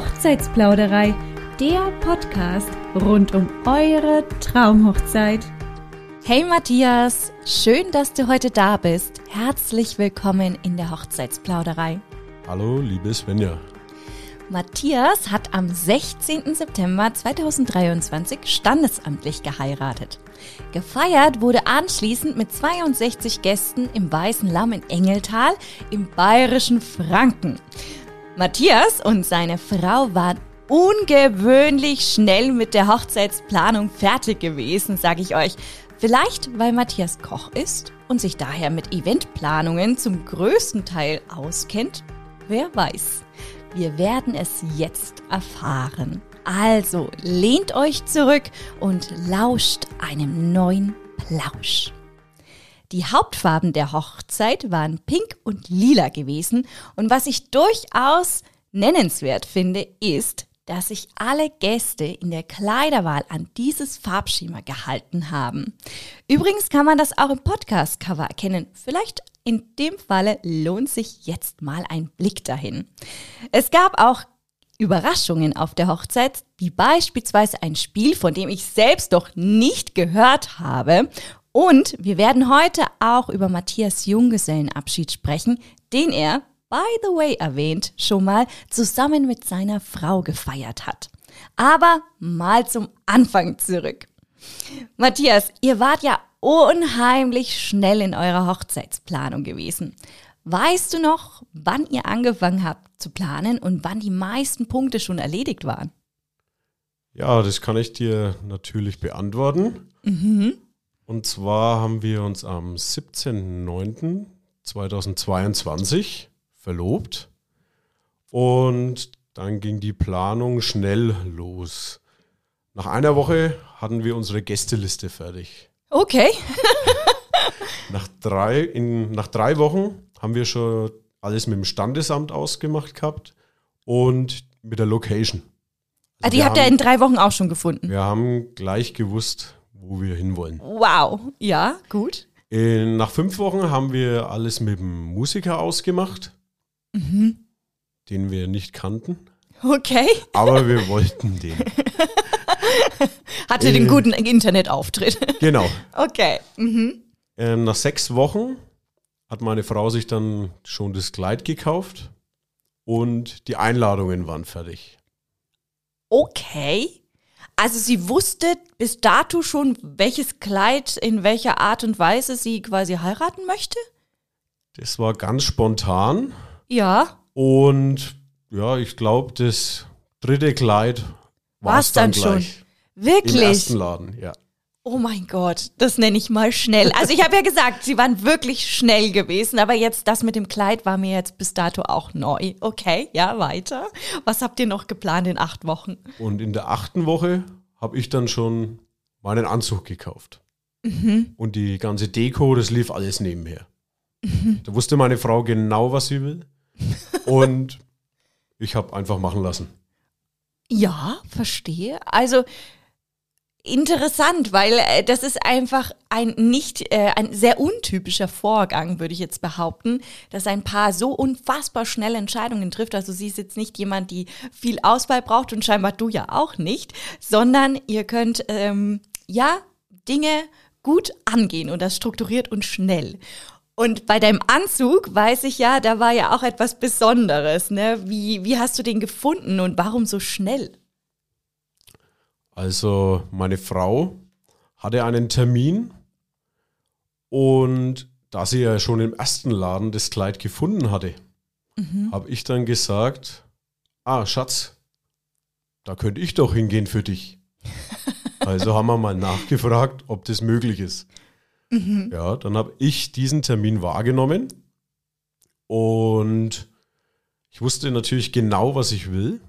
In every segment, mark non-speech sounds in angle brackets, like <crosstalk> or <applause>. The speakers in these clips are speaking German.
Hochzeitsplauderei, der Podcast rund um eure Traumhochzeit. Hey Matthias, schön, dass du heute da bist. Herzlich willkommen in der Hochzeitsplauderei. Hallo, liebe Svenja. Matthias hat am 16. September 2023 standesamtlich geheiratet. Gefeiert wurde anschließend mit 62 Gästen im Weißen Lamm in Engeltal im bayerischen Franken. Matthias und seine Frau waren ungewöhnlich schnell mit der Hochzeitsplanung fertig gewesen, sage ich euch. Vielleicht, weil Matthias Koch ist und sich daher mit Eventplanungen zum größten Teil auskennt? Wer weiß. Wir werden es jetzt erfahren. Also lehnt euch zurück und lauscht einem neuen Plausch. Die Hauptfarben der Hochzeit waren pink und lila gewesen und was ich durchaus nennenswert finde, ist, dass sich alle Gäste in der Kleiderwahl an dieses Farbschema gehalten haben. Übrigens kann man das auch im Podcast-Cover erkennen. Vielleicht in dem Falle lohnt sich jetzt mal ein Blick dahin. Es gab auch Überraschungen auf der Hochzeit, wie beispielsweise ein Spiel, von dem ich selbst doch nicht gehört habe. Und wir werden heute auch über Matthias Junggesellenabschied sprechen, den er, by the way erwähnt, schon mal zusammen mit seiner Frau gefeiert hat. Aber mal zum Anfang zurück. Matthias, ihr wart ja unheimlich schnell in eurer Hochzeitsplanung gewesen. Weißt du noch, wann ihr angefangen habt zu planen und wann die meisten Punkte schon erledigt waren? Ja, das kann ich dir natürlich beantworten. Mhm. Und zwar haben wir uns am 17.09.2022 verlobt und dann ging die Planung schnell los. Nach einer Woche hatten wir unsere Gästeliste fertig. Okay. <laughs> nach, drei, in, nach drei Wochen haben wir schon alles mit dem Standesamt ausgemacht gehabt und mit der Location. Also ah, die habt ihr in drei Wochen auch schon gefunden? Wir haben gleich gewusst, wo wir hinwollen. Wow, ja, gut. In, nach fünf Wochen haben wir alles mit dem Musiker ausgemacht, mhm. den wir nicht kannten. Okay. Aber wir wollten den. <laughs> Hatte äh, den guten Internetauftritt. Genau. <laughs> Okay. Mhm. Äh, nach sechs Wochen hat meine Frau sich dann schon das Kleid gekauft und die Einladungen waren fertig. Okay. Also sie wusste bis dato schon, welches Kleid in welcher Art und Weise sie quasi heiraten möchte? Das war ganz spontan. Ja. Und ja, ich glaube, das dritte Kleid war es dann, dann gleich. schon. Wirklich? Im ersten Laden, ja. Oh mein Gott, das nenne ich mal schnell. Also ich habe ja gesagt, sie waren wirklich schnell gewesen, aber jetzt das mit dem Kleid war mir jetzt bis dato auch neu. Okay, ja, weiter. Was habt ihr noch geplant in acht Wochen? Und in der achten Woche habe ich dann schon meinen Anzug gekauft. Mhm. Und die ganze Deko, das lief alles nebenher. Mhm. Da wusste meine Frau genau, was sie will. Und <laughs> ich habe einfach machen lassen. Ja, verstehe. Also interessant, weil äh, das ist einfach ein nicht äh, ein sehr untypischer Vorgang, würde ich jetzt behaupten, dass ein Paar so unfassbar schnell Entscheidungen trifft. Also sie ist jetzt nicht jemand, die viel Auswahl braucht und scheinbar du ja auch nicht, sondern ihr könnt ähm, ja Dinge gut angehen und das strukturiert und schnell. Und bei deinem Anzug weiß ich ja, da war ja auch etwas Besonderes. Ne? Wie, wie hast du den gefunden und warum so schnell? Also meine Frau hatte einen Termin und da sie ja schon im ersten Laden das Kleid gefunden hatte, mhm. habe ich dann gesagt, ah Schatz, da könnte ich doch hingehen für dich. <laughs> also haben wir mal nachgefragt, ob das möglich ist. Mhm. Ja, dann habe ich diesen Termin wahrgenommen und ich wusste natürlich genau, was ich will.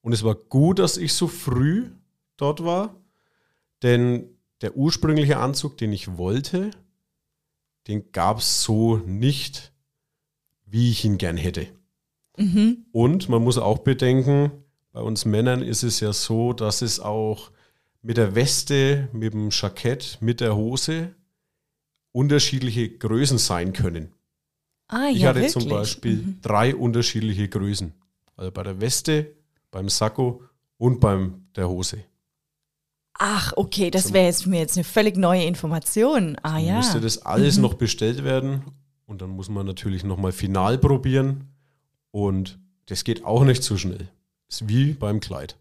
Und es war gut, dass ich so früh dort war, denn der ursprüngliche Anzug, den ich wollte, den gab es so nicht, wie ich ihn gern hätte. Mhm. Und man muss auch bedenken, bei uns Männern ist es ja so, dass es auch mit der Weste, mit dem Jackett, mit der Hose unterschiedliche Größen sein können. Ah, ich ja, hatte wirklich? zum Beispiel mhm. drei unterschiedliche Größen. Also bei der Weste beim Sakko und beim der Hose. Ach, okay, das wäre jetzt für mir jetzt eine völlig neue Information. Ah ja. Musste das alles noch bestellt werden und dann muss man natürlich nochmal final probieren und das geht auch nicht so schnell. Ist wie beim Kleid.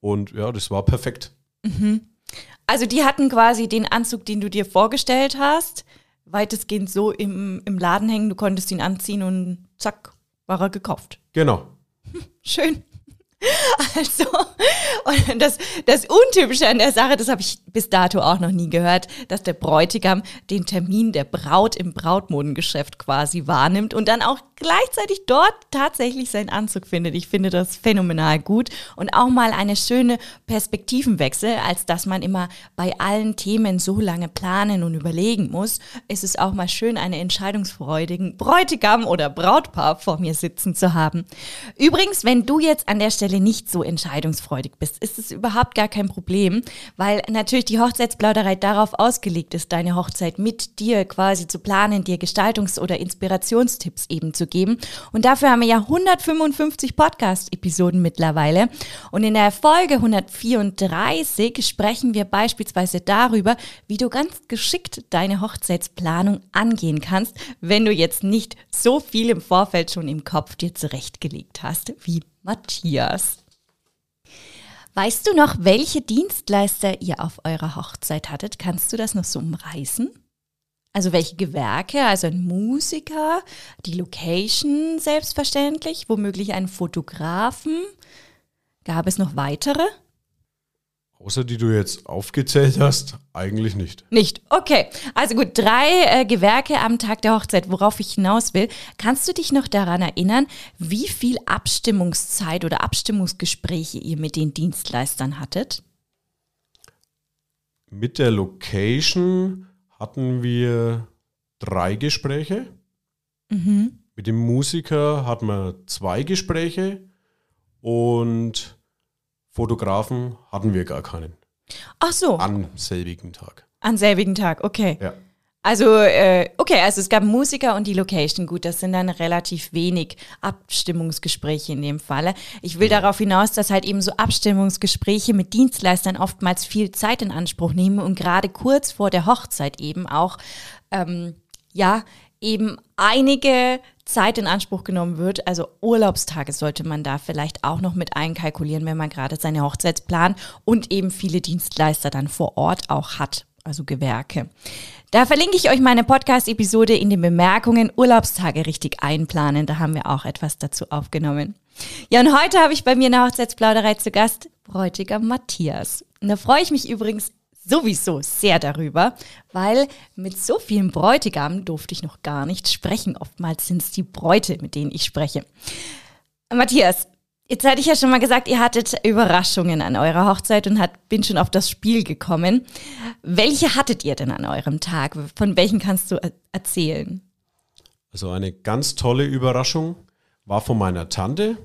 Und ja, das war perfekt. Also die hatten quasi den Anzug, den du dir vorgestellt hast, weitestgehend so im, im Laden hängen. Du konntest ihn anziehen und zack, war er gekauft. Genau. <laughs> Schön. <laughs> Also, und das, das Untypische an der Sache, das habe ich bis dato auch noch nie gehört, dass der Bräutigam den Termin der Braut im Brautmodengeschäft quasi wahrnimmt und dann auch gleichzeitig dort tatsächlich seinen Anzug findet. Ich finde das phänomenal gut und auch mal eine schöne Perspektivenwechsel, als dass man immer bei allen Themen so lange planen und überlegen muss, ist es auch mal schön, einen entscheidungsfreudigen Bräutigam oder Brautpaar vor mir sitzen zu haben. Übrigens, wenn du jetzt an der Stelle nicht so entscheidungsfreudig bist, ist es überhaupt gar kein Problem, weil natürlich die Hochzeitsplauderei darauf ausgelegt ist, deine Hochzeit mit dir quasi zu planen, dir Gestaltungs- oder Inspirationstipps eben zu geben. Und dafür haben wir ja 155 Podcast-Episoden mittlerweile. Und in der Folge 134 sprechen wir beispielsweise darüber, wie du ganz geschickt deine Hochzeitsplanung angehen kannst, wenn du jetzt nicht so viel im Vorfeld schon im Kopf dir zurechtgelegt hast wie Matthias. Weißt du noch, welche Dienstleister ihr auf eurer Hochzeit hattet? Kannst du das noch so umreißen? Also welche Gewerke, also ein Musiker, die Location selbstverständlich, womöglich einen Fotografen. Gab es noch weitere? Außer die du jetzt aufgezählt hast, eigentlich nicht. Nicht. Okay. Also gut, drei äh, Gewerke am Tag der Hochzeit, worauf ich hinaus will. Kannst du dich noch daran erinnern, wie viel Abstimmungszeit oder Abstimmungsgespräche ihr mit den Dienstleistern hattet? Mit der Location hatten wir drei Gespräche. Mit dem Musiker hatten wir zwei Gespräche und Fotografen hatten wir gar keinen. Ach so, Am selbigen Tag. an selbigen Tag, okay. Ja. Also, äh, okay, also es gab Musiker und die Location. Gut, das sind dann relativ wenig Abstimmungsgespräche in dem Falle. Ich will darauf hinaus, dass halt eben so Abstimmungsgespräche mit Dienstleistern oftmals viel Zeit in Anspruch nehmen und gerade kurz vor der Hochzeit eben auch, ähm, ja, eben einige Zeit in Anspruch genommen wird. Also Urlaubstage sollte man da vielleicht auch noch mit einkalkulieren, wenn man gerade seine Hochzeit plant und eben viele Dienstleister dann vor Ort auch hat, also Gewerke. Da verlinke ich euch meine Podcast-Episode in den Bemerkungen Urlaubstage richtig einplanen. Da haben wir auch etwas dazu aufgenommen. Ja, und heute habe ich bei mir in der Hochzeitsplauderei zu Gast Bräutigam Matthias. Und da freue ich mich übrigens sowieso sehr darüber, weil mit so vielen Bräutigamen durfte ich noch gar nicht sprechen. Oftmals sind es die Bräute, mit denen ich spreche. Matthias, jetzt hatte ich ja schon mal gesagt, ihr hattet Überraschungen an eurer Hochzeit und hat, bin schon auf das Spiel gekommen. Welche hattet ihr denn an eurem Tag? Von welchen kannst du er- erzählen? Also eine ganz tolle Überraschung war von meiner Tante.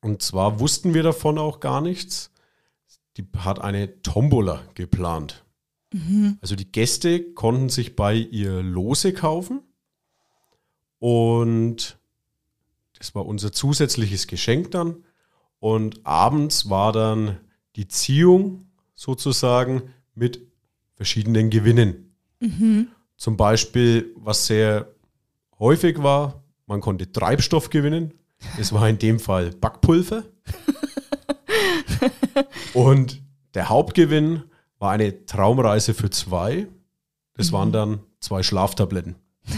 Und zwar wussten wir davon auch gar nichts. Die hat eine Tombola geplant. Also die Gäste konnten sich bei ihr Lose kaufen. Und das war unser zusätzliches Geschenk dann. Und abends war dann die Ziehung sozusagen mit verschiedenen Gewinnen. Zum Beispiel, was sehr häufig war, man konnte Treibstoff gewinnen. Es war in dem Fall Backpulver. <laughs> <laughs> Und der Hauptgewinn war eine Traumreise für zwei. Das waren dann zwei Schlaftabletten. <laughs>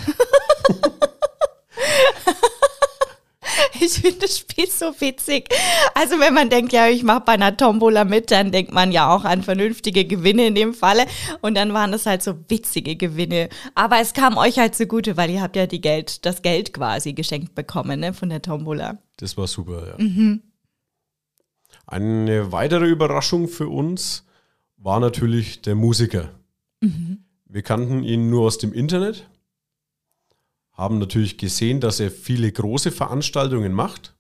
Ich finde das Spiel so witzig. Also wenn man denkt, ja, ich mache bei einer Tombola mit, dann denkt man ja auch an vernünftige Gewinne in dem Falle. Und dann waren es halt so witzige Gewinne. Aber es kam euch halt zugute, weil ihr habt ja die Geld, das Geld quasi geschenkt bekommen ne, von der Tombola. Das war super, ja. Eine weitere Überraschung für uns war natürlich der Musiker. Wir kannten ihn nur aus dem Internet, haben natürlich gesehen, dass er viele große Veranstaltungen macht.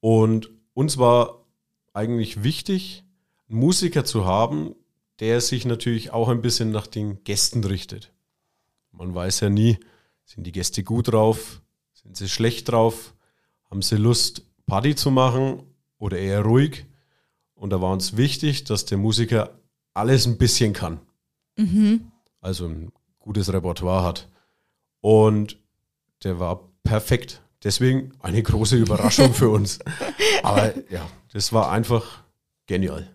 Und uns war eigentlich wichtig, einen Musiker zu haben, der sich natürlich auch ein bisschen nach den Gästen richtet. Man weiß ja nie, sind die Gäste gut drauf, sind sie schlecht drauf, haben sie Lust, Party zu machen oder eher ruhig. Und da war uns wichtig, dass der Musiker alles ein bisschen kann. Also ein gutes Repertoire hat. Und der war perfekt. Deswegen eine große Überraschung für uns. <laughs> Aber ja, das war einfach genial.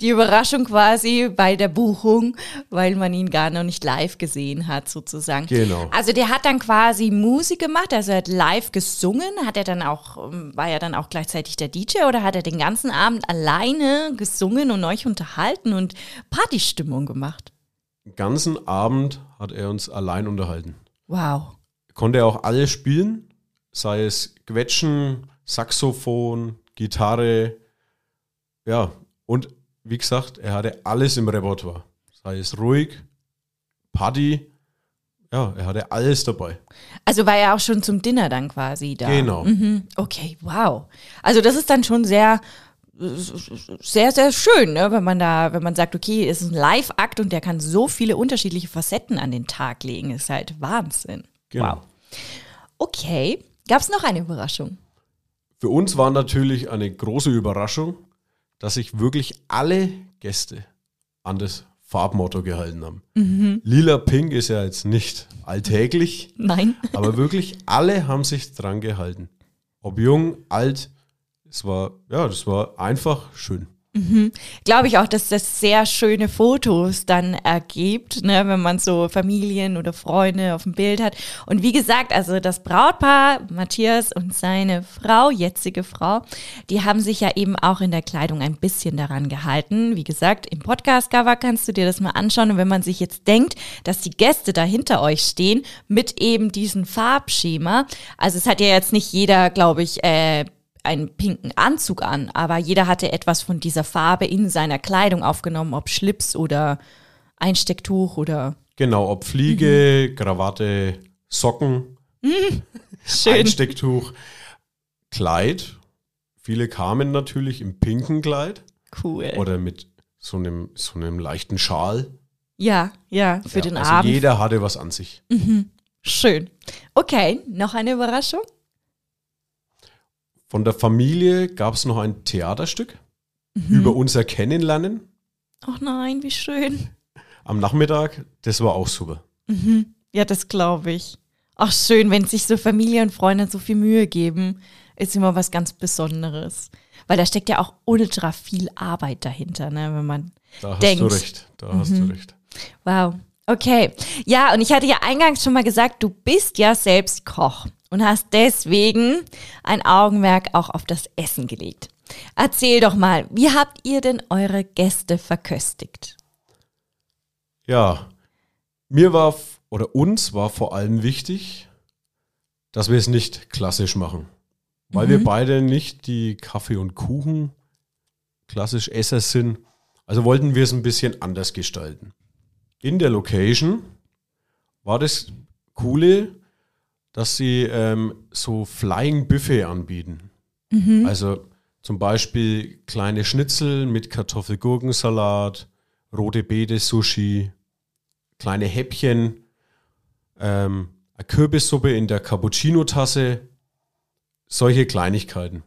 Die Überraschung quasi bei der Buchung, weil man ihn gar noch nicht live gesehen hat, sozusagen. Genau. Also der hat dann quasi Musik gemacht, also er hat live gesungen, hat er dann auch, war er dann auch gleichzeitig der DJ oder hat er den ganzen Abend alleine gesungen und euch unterhalten und Partystimmung gemacht? Den ganzen Abend hat er uns allein unterhalten. Wow. Konnte er auch alles spielen, sei es Quetschen, Saxophon, Gitarre, ja, und wie gesagt, er hatte alles im Repertoire. Sei es ruhig, Party, ja, er hatte alles dabei. Also war er auch schon zum Dinner dann quasi da. Genau. Mhm. Okay, wow. Also das ist dann schon sehr, sehr, sehr schön, ne? wenn man da, wenn man sagt, okay, es ist ein Live-Akt und der kann so viele unterschiedliche Facetten an den Tag legen, ist halt Wahnsinn. Genau. Wow. Okay, gab es noch eine Überraschung? Für uns war natürlich eine große Überraschung, dass sich wirklich alle Gäste an das Farbmotto gehalten haben. Lila Pink ist ja jetzt nicht alltäglich, Nein. <laughs> aber wirklich alle haben sich dran gehalten. Ob jung, alt, es war, ja, das war einfach schön. Glaube ich auch, dass das sehr schöne Fotos dann ergibt, ne, wenn man so Familien oder Freunde auf dem Bild hat. Und wie gesagt, also das Brautpaar, Matthias und seine Frau, jetzige Frau, die haben sich ja eben auch in der Kleidung ein bisschen daran gehalten. Wie gesagt, im Podcast-Cover kannst du dir das mal anschauen. Und wenn man sich jetzt denkt, dass die Gäste da hinter euch stehen mit eben diesem Farbschema, also es hat ja jetzt nicht jeder, glaube ich, äh, einen pinken Anzug an, aber jeder hatte etwas von dieser Farbe in seiner Kleidung aufgenommen, ob Schlips oder Einstecktuch oder Genau, ob Fliege, Krawatte, Socken, <laughs> schön. Einstecktuch, Kleid. Viele kamen natürlich im pinken Kleid Cool. oder mit so einem, so einem leichten Schal. ja, ja, für Ja, den also Abend. jeder hatte was an sich. Schön. Okay, noch eine Überraschung? Von der Familie gab es noch ein Theaterstück über unser Kennenlernen Ach nein, wie schön. am Nachmittag. Das war auch super. Ja, das glaube ich. Ach schön, wenn sich so Familie und Freunde so viel Mühe geben, ist immer was ganz Besonderes. Weil da steckt ja auch ultra viel Arbeit dahinter, ne, wenn man Da hast denkt. du recht. Da hast du recht. Wow. Okay. Ja, und ich hatte ja eingangs schon mal gesagt, du bist ja selbst Koch und hast deswegen ein Augenmerk auch auf das Essen gelegt. Erzähl doch mal, wie habt ihr denn eure Gäste verköstigt? Ja, mir war oder uns war vor allem wichtig, dass wir es nicht klassisch machen. Weil wir beide nicht die Kaffee und Kuchen klassisch Esser sind. Also wollten wir es ein bisschen anders gestalten. In der Location war das Coole, dass sie ähm, so Flying Buffet anbieten. Also zum Beispiel kleine Schnitzel mit Kartoffelgurkensalat, rote Beete Sushi, kleine Häppchen, ähm, eine Kürbissuppe in der Cappuccino-Tasse, solche Kleinigkeiten.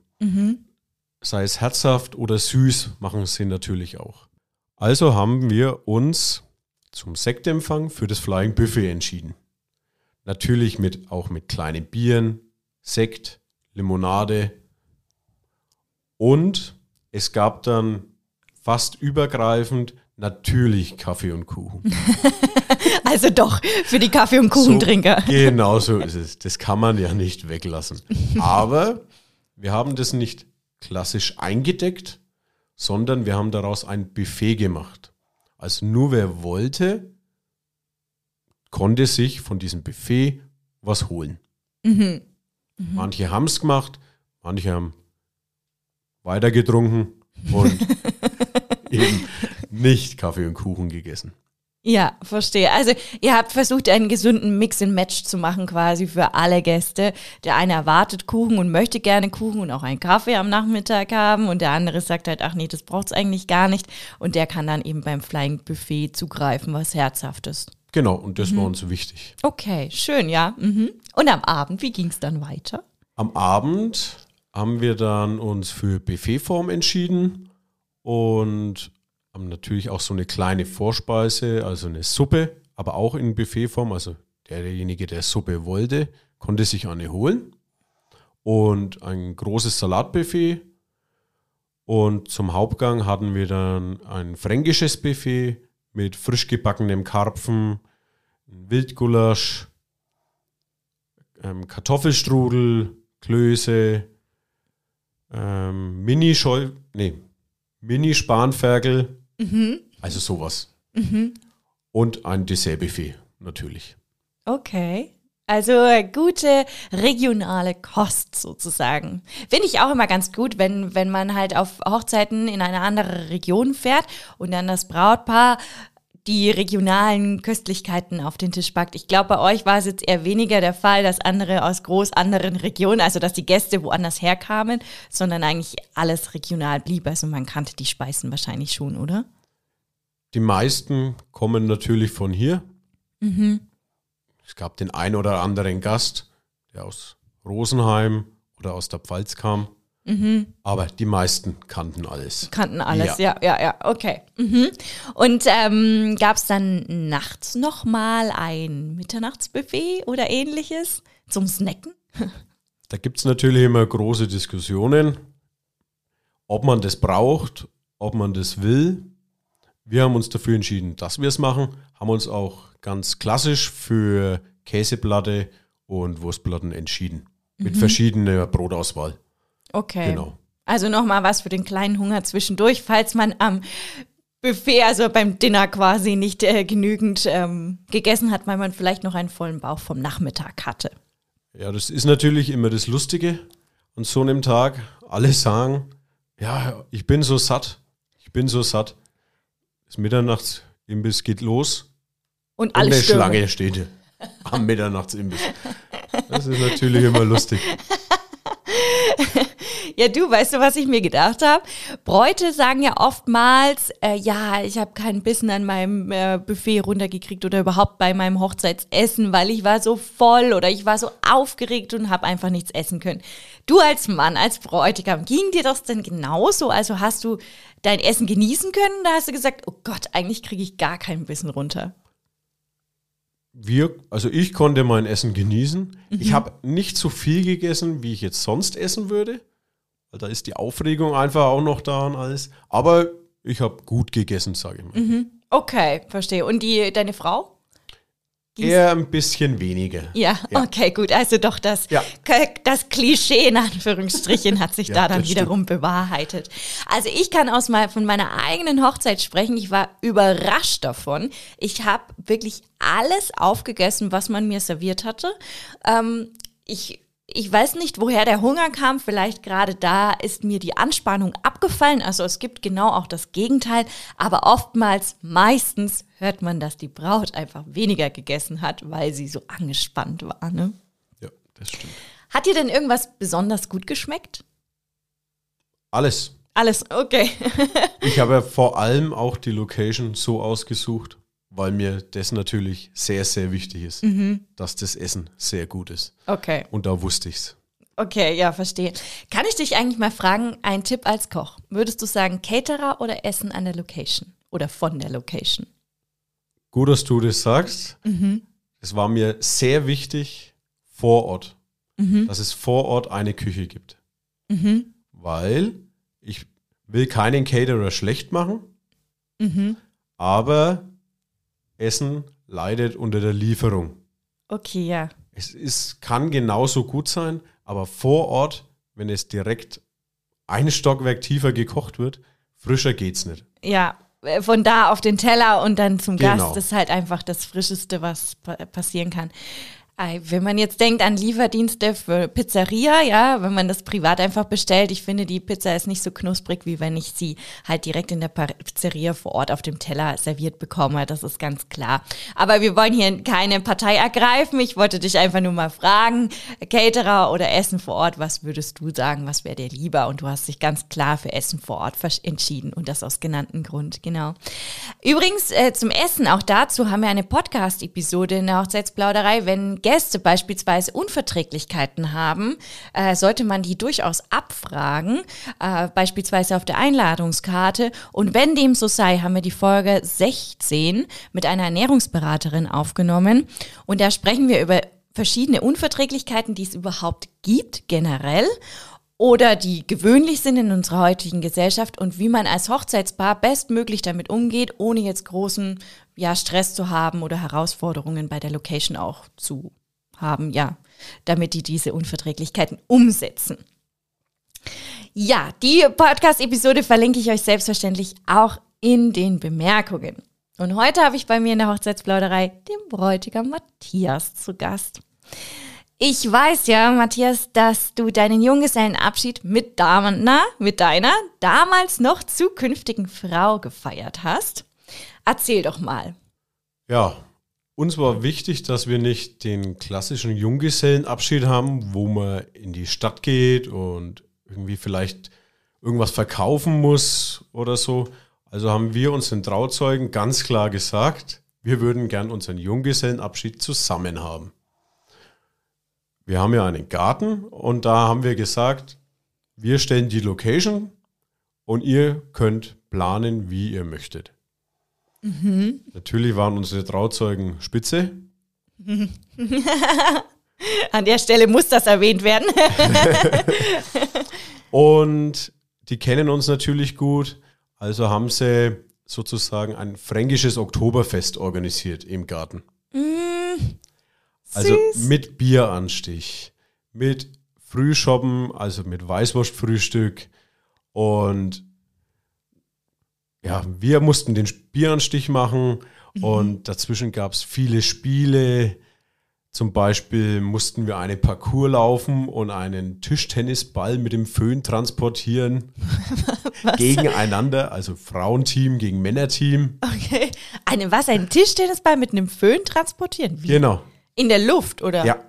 Sei es herzhaft oder süß, machen sie natürlich auch. Also haben wir uns zum Sektempfang für das Flying Buffet entschieden. Natürlich mit, auch mit kleinen Bieren, Sekt, Limonade und es gab dann fast übergreifend natürlich Kaffee und Kuchen. <laughs> Also doch, für die Kaffee- und Kuchentrinker. So, <laughs> genau so ist es. Das kann man ja nicht weglassen. Aber wir haben das nicht klassisch eingedeckt, sondern wir haben daraus ein Buffet gemacht. Also nur wer wollte, konnte sich von diesem Buffet was holen. Manche haben es gemacht, manche haben weiter getrunken und <laughs> eben nicht Kaffee und Kuchen gegessen. Ja, verstehe. Also ihr habt versucht, einen gesunden Mix and Match zu machen quasi für alle Gäste. Der eine erwartet Kuchen und möchte gerne Kuchen und auch einen Kaffee am Nachmittag haben und der andere sagt halt, ach nee, das braucht's eigentlich gar nicht und der kann dann eben beim Flying Buffet zugreifen, was herzhaftes. Genau, und das war uns wichtig. Okay, schön, ja. Mhm. Und am Abend, wie ging's dann weiter? Am Abend haben wir dann uns für Buffetform entschieden und haben natürlich auch so eine kleine Vorspeise, also eine Suppe, aber auch in Buffetform. Also derjenige, der Suppe wollte, konnte sich eine holen. Und ein großes Salatbuffet. Und zum Hauptgang hatten wir dann ein fränkisches Buffet mit frisch gebackenem Karpfen, Wildgulasch, ähm, Kartoffelstrudel, Klöße, ähm, Mini-Scheu, nee, Mini-Spanferkel, also sowas. Und ein Dessertbuffet natürlich. Okay. Also äh, gute regionale Kost sozusagen. Finde ich auch immer ganz gut, wenn, wenn man halt auf Hochzeiten in eine andere Region fährt und dann das Brautpaar die regionalen Köstlichkeiten auf den Tisch packt. Ich glaube, bei euch war es jetzt eher weniger der Fall, dass andere aus groß anderen Regionen, also dass die Gäste woanders herkamen, sondern eigentlich alles regional blieb. Also man kannte die Speisen wahrscheinlich schon, oder? Die meisten kommen natürlich von hier. Es gab den ein oder anderen Gast, der aus Rosenheim oder aus der Pfalz kam. Aber die meisten kannten alles. Kannten alles, ja, ja, ja, okay. Mhm. Und ähm, gab es dann nachts nochmal ein Mitternachtsbuffet oder ähnliches zum Snacken? <laughs> Da gibt es natürlich immer große Diskussionen, ob man das braucht, ob man das will. Wir haben uns dafür entschieden, dass wir es machen, haben uns auch ganz klassisch für Käseplatte und Wurstplatten entschieden. Mit verschiedener Brotauswahl. Okay. Genau. Also nochmal was für den kleinen Hunger zwischendurch, falls man am Buffet, also beim Dinner quasi nicht äh, genügend ähm, gegessen hat, weil man vielleicht noch einen vollen Bauch vom Nachmittag hatte. Ja, das ist natürlich immer das Lustige an so einem Tag. Alle sagen, ja, ich bin so satt, ich bin so satt. Das Mitternachtsimbiss geht los Und und alle eine stürmen. Schlange steht am Mitternachtsimbiss. Das ist natürlich immer lustig. Ja, du, weißt du, was ich mir gedacht habe? Bräute sagen ja oftmals, äh, ja, ich habe keinen Bissen an meinem äh, Buffet runtergekriegt oder überhaupt bei meinem Hochzeitsessen, weil ich war so voll oder ich war so aufgeregt und habe einfach nichts essen können. Du als Mann, als Bräutigam, ging dir das denn genauso? Also hast du dein Essen genießen können? Da hast du gesagt, oh Gott, eigentlich kriege ich gar keinen Bissen runter. Wir, also ich konnte mein Essen genießen. Ich habe nicht so viel gegessen, wie ich jetzt sonst essen würde. Da ist die Aufregung einfach auch noch da und alles. Aber ich habe gut gegessen, sage ich mal. Okay, verstehe. Und die, deine Frau? Eher ein bisschen weniger. Ja, Ja. okay, gut. Also doch das, Ja. das Klischee in Anführungsstrichen hat sich <laughs> Ja, da dann wiederum bewahrheitet. Also ich kann aus mal von meiner eigenen Hochzeit sprechen. Ich war überrascht davon. Ich habe wirklich alles aufgegessen, was man mir serviert hatte. Ähm, ich ich weiß nicht, woher der Hunger kam. Vielleicht gerade da ist mir die Anspannung abgefallen. Also es gibt genau auch das Gegenteil. Aber oftmals, meistens hört man, dass die Braut einfach weniger gegessen hat, weil sie so angespannt war. Ne? Ja, das stimmt. Hat dir denn irgendwas besonders gut geschmeckt? Alles. Alles, okay. <laughs> Ich habe vor allem auch die Location so ausgesucht, weil mir das natürlich sehr, sehr wichtig ist, dass das Essen sehr gut ist. Okay, Und da wusste ich's. okay, ja, verstehe. Kann ich dich eigentlich mal fragen, ein Tipp als Koch? Würdest du sagen Caterer oder Essen an der Location? Oder von der Location? Gut, dass du das sagst. Es war mir sehr wichtig vor Ort, dass es vor Ort eine Küche gibt. Weil ich will keinen Caterer schlecht machen, aber Essen leidet unter der Lieferung. Okay, ja. Es ist, kann genauso gut sein, aber vor Ort, wenn es direkt ein Stockwerk tiefer gekocht wird, frischer geht's nicht. Ja, äh, von da auf den Teller und dann zum Genau. Gast ist halt einfach das Frischeste, was pa passieren kann. Wenn man jetzt denkt an Lieferdienste für Pizzeria, ja, wenn man das privat einfach bestellt, ich finde, die Pizza ist nicht so knusprig, wie wenn ich sie halt direkt in der Pizzeria vor Ort auf dem Teller serviert bekomme. Das ist ganz klar. Aber wir wollen hier keine Partei ergreifen. Ich wollte dich einfach nur mal fragen, Caterer oder Essen vor Ort, was würdest du sagen, was wäre dir lieber? Und du hast dich ganz klar für Essen vor Ort entschieden und das aus genannten Grund, genau. Übrigens, äh, zum Essen, auch dazu haben wir eine Podcast-Episode in der Hochzeitsplauderei. Wenn Gäste beispielsweise Unverträglichkeiten haben, äh, sollte man die durchaus abfragen, äh, beispielsweise auf der Einladungskarte. Und wenn dem so sei, haben wir die Folge 16 mit einer Ernährungsberaterin aufgenommen. Und da sprechen wir über verschiedene Unverträglichkeiten, die es überhaupt gibt, generell oder die gewöhnlich sind in unserer heutigen Gesellschaft und wie man als Hochzeitspaar bestmöglich damit umgeht, ohne jetzt großen ja, Stress zu haben oder Herausforderungen bei der Location auch zu haben, ja, damit die diese Unverträglichkeiten umsetzen. Ja, die Podcast-Episode verlinke ich euch selbstverständlich auch in den Bemerkungen. Und heute habe ich bei mir in der Hochzeitsplauderei den Bräutigam Matthias zu Gast. Ich weiß ja, Matthias, dass du deinen Junggesellenabschied mit Damen, na, mit deiner damals noch zukünftigen Frau gefeiert hast. Erzähl doch mal. Ja, uns war wichtig, dass wir nicht den klassischen Junggesellenabschied haben, wo man in die Stadt geht und irgendwie vielleicht irgendwas verkaufen muss oder so. Also haben wir uns den Trauzeugen ganz klar gesagt, wir würden gern unseren Junggesellenabschied zusammen haben wir haben ja einen Garten und da haben wir gesagt, wir stellen die Location und ihr könnt planen, wie ihr möchtet. Mhm. Natürlich waren unsere Trauzeugen spitze. <laughs> An der Stelle muss das erwähnt werden. <laughs> und die kennen uns natürlich gut, also haben sie sozusagen ein fränkisches Oktoberfest organisiert im Garten. Mhm. Also mit Bieranstich, mit Frühschoppen, also mit Weißwurstfrühstück und ja, wir mussten den Bieranstich machen mhm. und dazwischen gab es viele Spiele. Zum Beispiel mussten wir eine Parcours laufen und einen Tischtennisball mit dem Föhn transportieren. <laughs> gegeneinander, also Frauenteam gegen Männerteam. Okay. Eine was? Einen Tischtennisball mit einem Föhn transportieren? Wie? Genau. In der Luft, oder? Ja.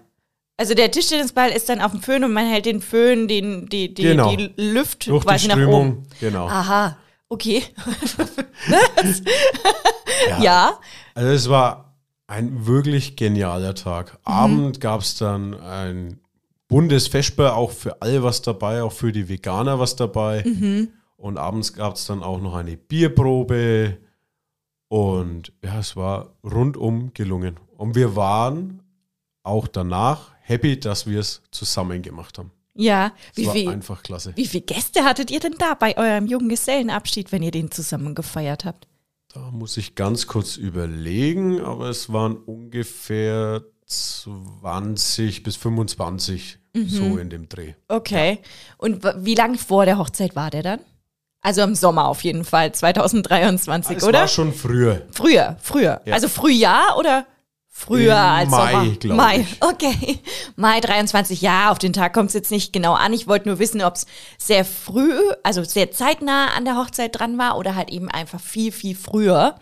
Also der Tischtennisball ist dann auf dem Föhn und man hält den Föhn, den, die, die, genau. die Luft Durch quasi die nach oben. Genau. Aha, okay. <laughs> ja. ja. Also es war ein wirklich genialer Tag. Mhm. Abend gab es dann ein Bundesfesper, auch für alle was dabei, auch für die Veganer was dabei. Mhm. Und abends gab es dann auch noch eine Bierprobe. Und ja, es war rundum gelungen. Und wir waren auch danach happy, dass wir es zusammen gemacht haben. Ja, wie war viel, einfach klasse. Wie viele Gäste hattet ihr denn da bei eurem Junggesellenabschied, wenn ihr den zusammen gefeiert habt? Da muss ich ganz kurz überlegen, aber es waren ungefähr 20 bis 25 mhm. so in dem Dreh. Okay. Ja. Und wie lange vor der Hochzeit war der dann? Also im Sommer auf jeden Fall, 2023, es oder? war schon früher. Früher, früher. Ja. Also Frühjahr oder früher als Mai, Sommer? glaube Mai, okay. Mai 23, ja, auf den Tag kommt es jetzt nicht genau an. Ich wollte nur wissen, ob es sehr früh, also sehr zeitnah an der Hochzeit dran war oder halt eben einfach viel, viel früher.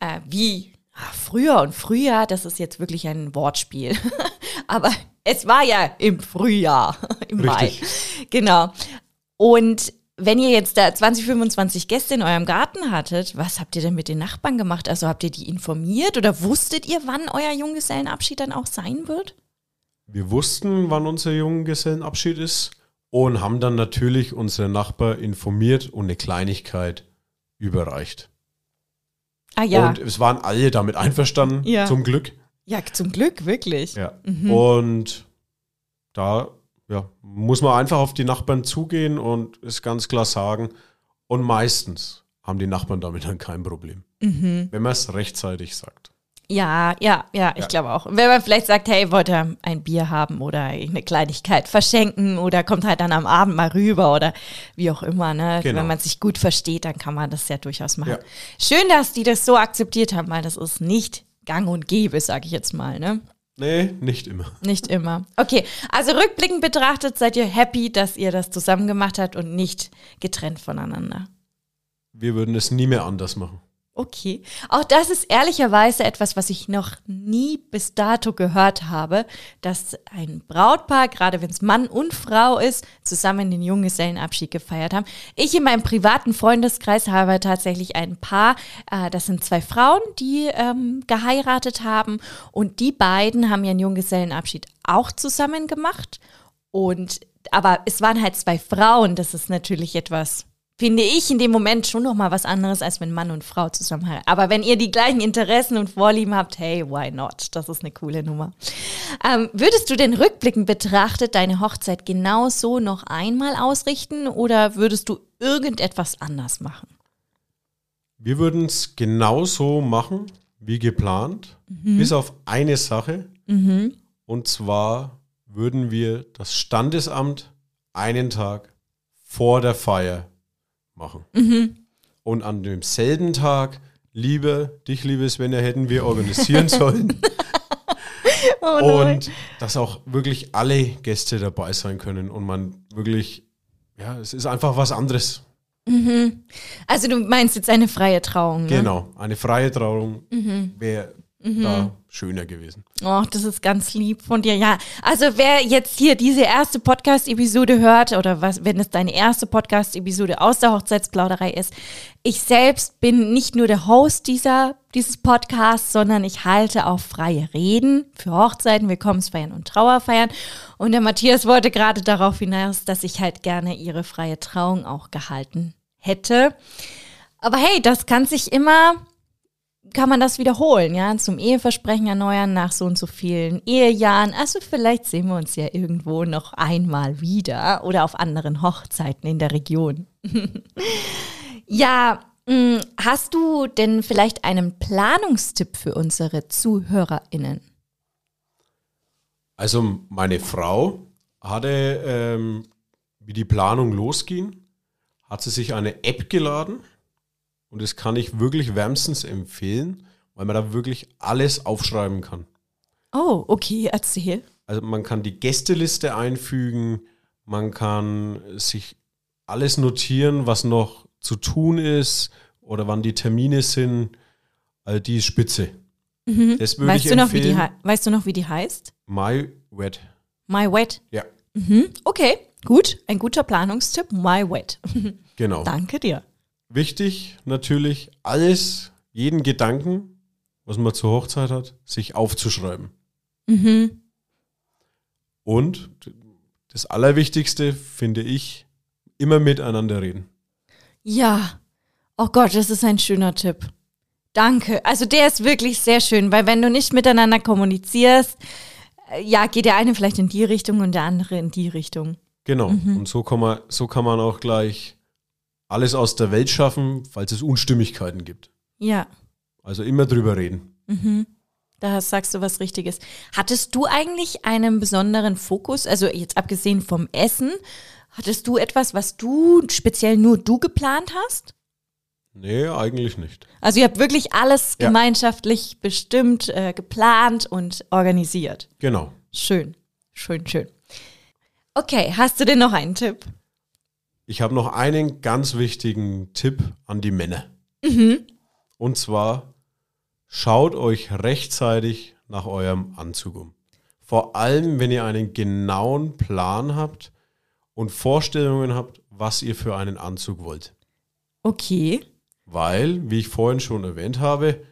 Äh, wie ach, früher und Frühjahr, das ist jetzt wirklich ein Wortspiel. <laughs> Aber es war ja im Frühjahr, <laughs> im Richtig. Mai. Genau. Und wenn ihr jetzt da 20, 25 Gäste in eurem Garten hattet, was habt ihr denn mit den Nachbarn gemacht? Also habt ihr die informiert oder wusstet ihr, wann euer Junggesellenabschied dann auch sein wird? Wir wussten, wann unser Junggesellenabschied ist und haben dann natürlich unsere Nachbarn informiert und eine Kleinigkeit überreicht. Ah ja. Und es waren alle damit einverstanden, ja. zum Glück. Ja, zum Glück, wirklich. Ja. Mhm. Und da ja, muss man einfach auf die Nachbarn zugehen und es ganz klar sagen. Und meistens haben die Nachbarn damit dann kein Problem, mhm. wenn man es rechtzeitig sagt. Ja, ja, ja, ich ja. glaube auch. Wenn man vielleicht sagt, hey, wollt ihr ein Bier haben oder eine Kleinigkeit verschenken oder kommt halt dann am Abend mal rüber oder wie auch immer, ne? Genau. Wenn man sich gut versteht, dann kann man das ja durchaus machen. Ja. Schön, dass die das so akzeptiert haben, weil das ist nicht gang und gäbe, sage ich jetzt mal, ne? Nee, nicht immer. Nicht immer. Okay, also rückblickend betrachtet seid ihr happy, dass ihr das zusammen gemacht habt und nicht getrennt voneinander. Wir würden es nie mehr anders machen. Okay. Auch das ist ehrlicherweise etwas, was ich noch nie bis dato gehört habe, dass ein Brautpaar, gerade wenn es Mann und Frau ist, zusammen den Junggesellenabschied gefeiert haben. Ich in meinem privaten Freundeskreis habe tatsächlich ein Paar, äh, das sind zwei Frauen, die ähm, geheiratet haben und die beiden haben ihren Junggesellenabschied auch zusammen gemacht. Und aber es waren halt zwei Frauen, das ist natürlich etwas finde ich in dem Moment schon noch mal was anderes, als wenn Mann und Frau zusammen heiraten. Aber wenn ihr die gleichen Interessen und Vorlieben habt, hey, why not? Das ist eine coole Nummer. Ähm, würdest du den rückblickend betrachtet deine Hochzeit genauso noch einmal ausrichten oder würdest du irgendetwas anders machen? Wir würden es genauso machen wie geplant, mhm. bis auf eine Sache. Mhm. Und zwar würden wir das Standesamt einen Tag vor der Feier machen. Mhm. Und an demselben Tag, liebe, dich, liebe Svenja, hätten wir organisieren sollen. <laughs> oh und dass auch wirklich alle Gäste dabei sein können und man wirklich, ja, es ist einfach was anderes. Mhm. Also du meinst jetzt eine freie Trauung, ne? Genau, eine freie Trauung mhm. wäre mhm. da schöner gewesen. Oh, das ist ganz lieb von dir. Ja, also wer jetzt hier diese erste Podcast-Episode hört oder was, wenn es deine erste Podcast-Episode aus der Hochzeitsplauderei ist, ich selbst bin nicht nur der Host dieser, dieses Podcasts, sondern ich halte auch freie Reden für Hochzeiten, Willkommensfeiern und Trauerfeiern. Und der Matthias wollte gerade darauf hinaus, dass ich halt gerne ihre freie Trauung auch gehalten hätte. Aber hey, das kann sich immer kann man das wiederholen, ja, zum Eheversprechen erneuern nach so und so vielen Ehejahren. Also vielleicht sehen wir uns ja irgendwo noch einmal wieder oder auf anderen Hochzeiten in der Region. <laughs> ja, hm, hast du denn vielleicht einen Planungstipp für unsere ZuhörerInnen? Also meine Frau hatte, ähm, wie die Planung losging, hat sie sich eine App geladen und das kann ich wirklich wärmstens empfehlen, weil man da wirklich alles aufschreiben kann. Oh, okay, erzähl. Also man kann die Gästeliste einfügen, man kann sich alles notieren, was noch zu tun ist oder wann die Termine sind. Also die ist spitze. Mhm. Das würde weißt ich du noch, empfehlen. Wie die, weißt du noch, wie die heißt? My Wet. My Wet? Ja. Mhm. Okay, gut. Ein guter Planungstipp. My Wet. <laughs> Genau. Danke dir wichtig natürlich, alles, jeden Gedanken, was man zur Hochzeit hat, sich aufzuschreiben. Mhm. Und das Allerwichtigste finde ich, immer miteinander reden. Ja. Oh Gott, das ist ein schöner Tipp. Danke. Also der ist wirklich sehr schön, weil wenn du nicht miteinander kommunizierst, äh, ja, geht der eine vielleicht in die Richtung und der andere in die Richtung. Genau. Mhm. Und so kann man, so kann man auch gleich alles aus der Welt schaffen, falls es Unstimmigkeiten gibt. Ja. Also immer drüber reden. Mhm. Da sagst du was Richtiges. Hattest du eigentlich einen besonderen Fokus, also jetzt abgesehen vom Essen, hattest du etwas, was du speziell nur du geplant hast? Nee, eigentlich nicht. Also ihr habt wirklich alles ja. gemeinschaftlich bestimmt, äh, geplant und organisiert. Genau. Schön, schön, schön. Okay, hast du denn noch einen Tipp? Ich habe noch einen ganz wichtigen Tipp an die Männer. Mhm. Und zwar, schaut euch rechtzeitig nach eurem Anzug um. Vor allem, wenn ihr einen genauen Plan habt und Vorstellungen habt, was ihr für einen Anzug wollt. Okay. Weil, wie ich vorhin schon erwähnt habe,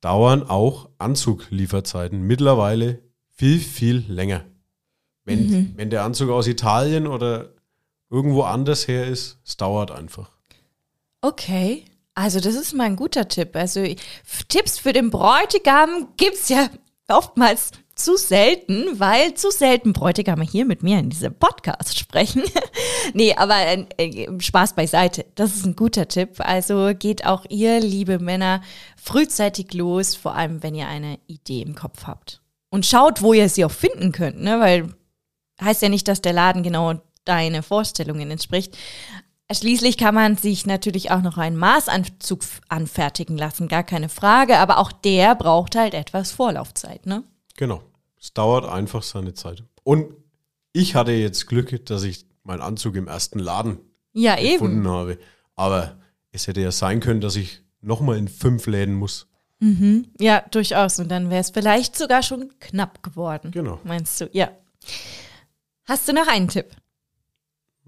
dauern auch Anzuglieferzeiten mittlerweile viel, viel länger. Wenn, mhm. wenn der Anzug aus Italien oder irgendwo anders her ist. Es dauert einfach. Okay. Also das ist mal ein guter Tipp. Also Tipps für den Bräutigam gibt es ja oftmals zu selten, weil zu selten Bräutigame hier mit mir in diesem Podcast sprechen. <laughs> nee, aber äh, Spaß beiseite. Das ist ein guter Tipp. Also geht auch ihr, liebe Männer, frühzeitig los, vor allem wenn ihr eine Idee im Kopf habt. Und schaut, wo ihr sie auch finden könnt, ne? weil heißt ja nicht, dass der Laden genau deine Vorstellungen entspricht. Schließlich kann man sich natürlich auch noch einen Maßanzug anfertigen lassen, gar keine Frage, aber auch der braucht halt etwas Vorlaufzeit, ne? Genau. Es dauert einfach seine Zeit. Und ich hatte jetzt Glück, dass ich meinen Anzug im ersten Laden ja, gefunden eben. habe. Aber es hätte ja sein können, dass ich nochmal in fünf Läden muss. Mhm. Ja, durchaus. Und dann wäre es vielleicht sogar schon knapp geworden. Genau. Meinst du? Ja. Hast du noch einen Tipp?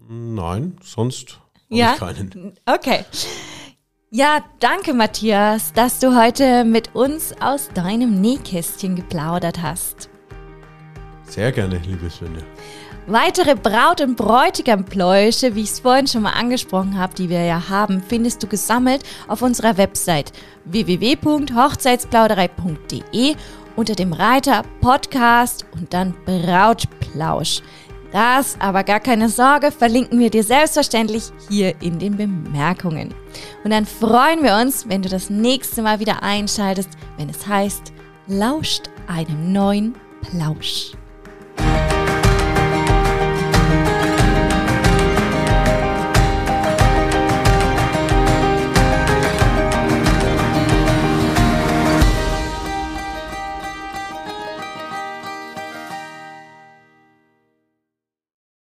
Nein, sonst Ja? ich keinen. Okay. Ja, danke Matthias, dass du heute mit uns aus deinem Nähkästchen geplaudert hast. Sehr gerne, liebe Svenja. Weitere Braut- und Bräutigampläusche, wie ich es vorhin schon mal angesprochen habe, die wir ja haben, findest du gesammelt auf unserer Website www.hochzeitsplauderei.de unter dem Reiter Podcast und dann Brautplausch. Das, aber gar keine Sorge, verlinken wir dir selbstverständlich hier in den Bemerkungen. Und dann freuen wir uns, wenn du das nächste Mal wieder einschaltest, wenn es heißt, lauscht einem neuen Plausch.